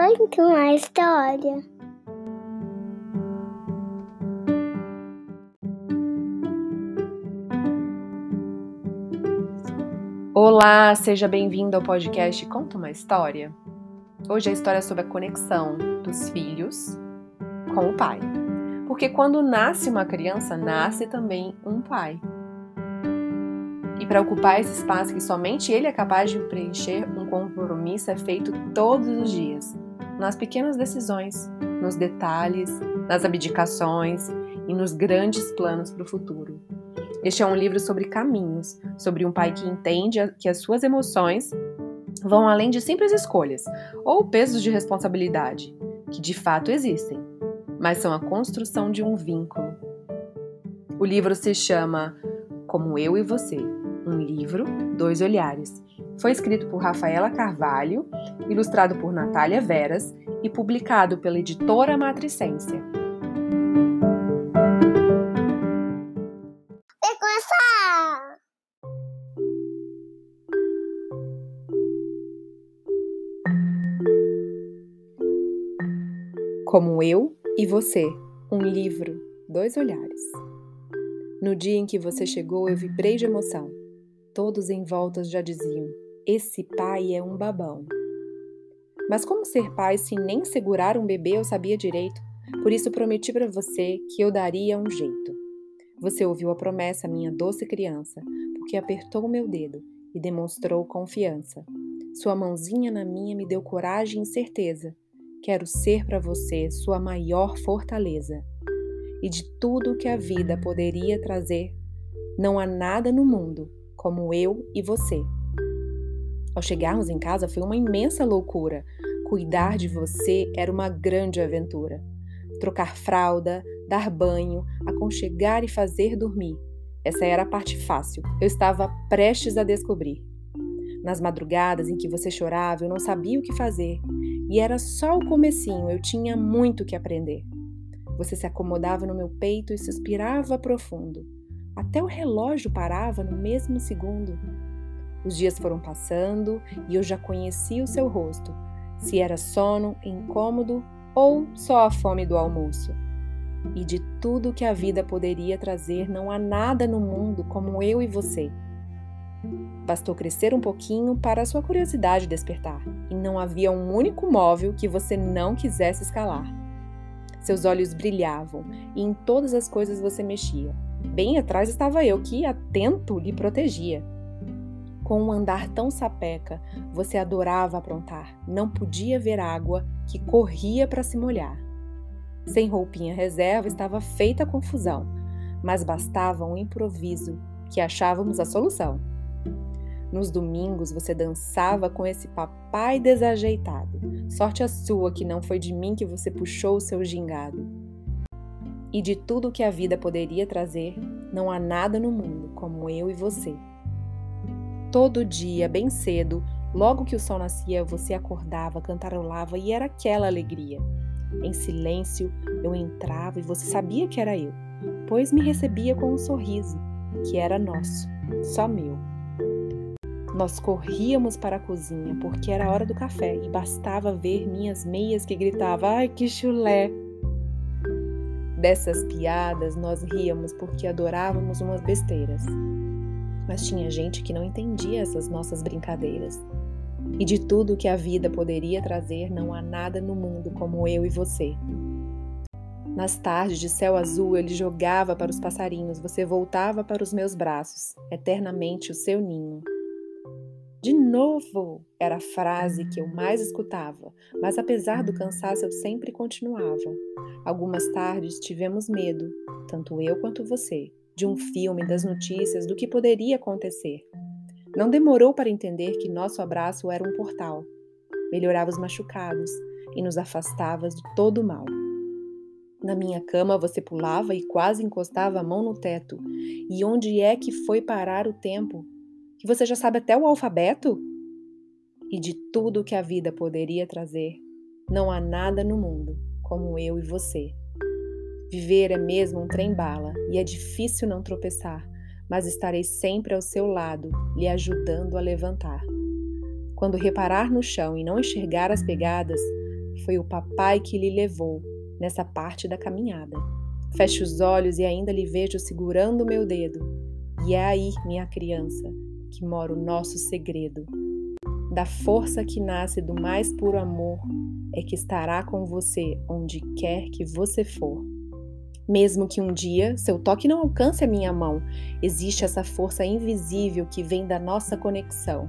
Conta uma história. Olá, seja bem-vindo ao podcast Conta uma História. Hoje a história é sobre a conexão dos filhos com o pai. Porque quando nasce uma criança, nasce também um pai. E para ocupar esse espaço que somente ele é capaz de preencher, um compromisso é feito todos os dias, nas pequenas decisões, nos detalhes, nas abdicações e nos grandes planos para o futuro. Este é um livro sobre caminhos, sobre um pai que entende que as suas emoções vão além de simples escolhas ou pesos de responsabilidade, que de fato existem, mas são a construção de um vínculo. O livro se chama Como Eu e Você um livro, dois olhares. Foi escrito por Rafaela Carvalho, ilustrado por Natália Veras e publicado pela editora Matricência. Como eu e você, um livro, dois olhares. No dia em que você chegou, eu vibrei de emoção. Todos em volta já diziam: esse pai é um babão. Mas como ser pai se nem segurar um bebê eu sabia direito? Por isso prometi para você que eu daria um jeito. Você ouviu a promessa, minha doce criança, porque apertou meu dedo e demonstrou confiança. Sua mãozinha na minha me deu coragem e certeza. Quero ser para você sua maior fortaleza. E de tudo que a vida poderia trazer, não há nada no mundo como eu e você. Ao chegarmos em casa foi uma imensa loucura. Cuidar de você era uma grande aventura. Trocar fralda, dar banho, aconchegar e fazer dormir. Essa era a parte fácil. Eu estava prestes a descobrir. Nas madrugadas em que você chorava, eu não sabia o que fazer. E era só o comecinho, eu tinha muito que aprender. Você se acomodava no meu peito e suspirava profundo. Até o relógio parava no mesmo segundo. Os dias foram passando e eu já conhecia o seu rosto, se era sono, incômodo ou só a fome do almoço. E de tudo que a vida poderia trazer, não há nada no mundo como eu e você. Bastou crescer um pouquinho para a sua curiosidade despertar, e não havia um único móvel que você não quisesse escalar. Seus olhos brilhavam e em todas as coisas você mexia. Bem atrás estava eu, que, atento, lhe protegia. Com um andar tão sapeca, você adorava aprontar. Não podia ver água que corria para se molhar. Sem roupinha reserva estava feita a confusão, mas bastava um improviso que achávamos a solução. Nos domingos você dançava com esse papai desajeitado. Sorte a sua que não foi de mim que você puxou o seu gingado e de tudo que a vida poderia trazer, não há nada no mundo como eu e você. Todo dia, bem cedo, logo que o sol nascia, você acordava, cantarolava e era aquela alegria. Em silêncio, eu entrava e você sabia que era eu, pois me recebia com um sorriso, que era nosso, só meu. Nós corríamos para a cozinha porque era hora do café e bastava ver minhas meias que gritavam: Ai, que chulé! Dessas piadas nós ríamos porque adorávamos umas besteiras. Mas tinha gente que não entendia essas nossas brincadeiras. E de tudo que a vida poderia trazer, não há nada no mundo como eu e você. Nas tardes de céu azul, ele jogava para os passarinhos, você voltava para os meus braços, eternamente o seu ninho. De novo! Era a frase que eu mais escutava, mas apesar do cansaço eu sempre continuava. Algumas tardes tivemos medo, tanto eu quanto você, de um filme, das notícias, do que poderia acontecer. Não demorou para entender que nosso abraço era um portal. Melhorava os machucados e nos afastava de todo o mal. Na minha cama você pulava e quase encostava a mão no teto. E onde é que foi parar o tempo? que você já sabe até o alfabeto? E de tudo que a vida poderia trazer, não há nada no mundo como eu e você. Viver é mesmo um trem-bala e é difícil não tropeçar, mas estarei sempre ao seu lado, lhe ajudando a levantar. Quando reparar no chão e não enxergar as pegadas, foi o papai que lhe levou nessa parte da caminhada. Fecho os olhos e ainda lhe vejo segurando meu dedo. E é aí, minha criança, que mora o nosso segredo. Da força que nasce do mais puro amor é que estará com você onde quer que você for. Mesmo que um dia seu toque não alcance a minha mão, existe essa força invisível que vem da nossa conexão.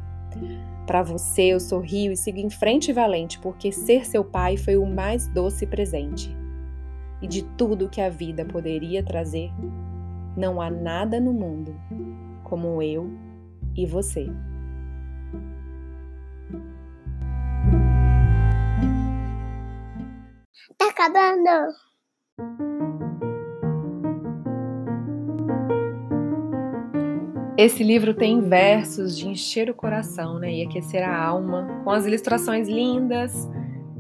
Para você, eu sorrio e sigo em frente valente, porque ser seu pai foi o mais doce presente. E de tudo que a vida poderia trazer, não há nada no mundo como eu e você. Tá acabando. Esse livro tem versos de encher o coração né, e aquecer a alma, com as ilustrações lindas.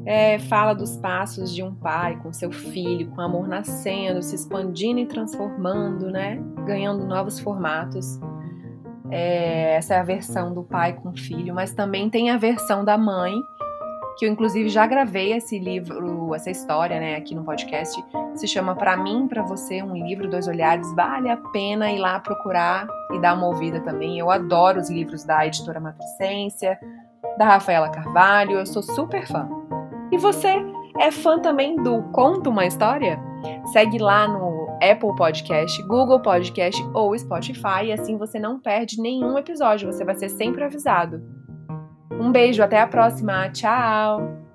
É, fala dos passos de um pai com seu filho, com amor nascendo, se expandindo e transformando, né, ganhando novos formatos. É, essa é a versão do pai com o filho, mas também tem a versão da mãe, que eu inclusive já gravei esse livro, essa história, né, aqui no podcast. Se chama Para mim, para você, um livro dois olhares. Vale a pena ir lá procurar e dar uma ouvida também. Eu adoro os livros da editora Matricência, da Rafaela Carvalho, eu sou super fã. E você é fã também do Conta uma História? Segue lá no Apple Podcast, Google Podcast ou Spotify e assim você não perde nenhum episódio, você vai ser sempre avisado. Um beijo, até a próxima, tchau!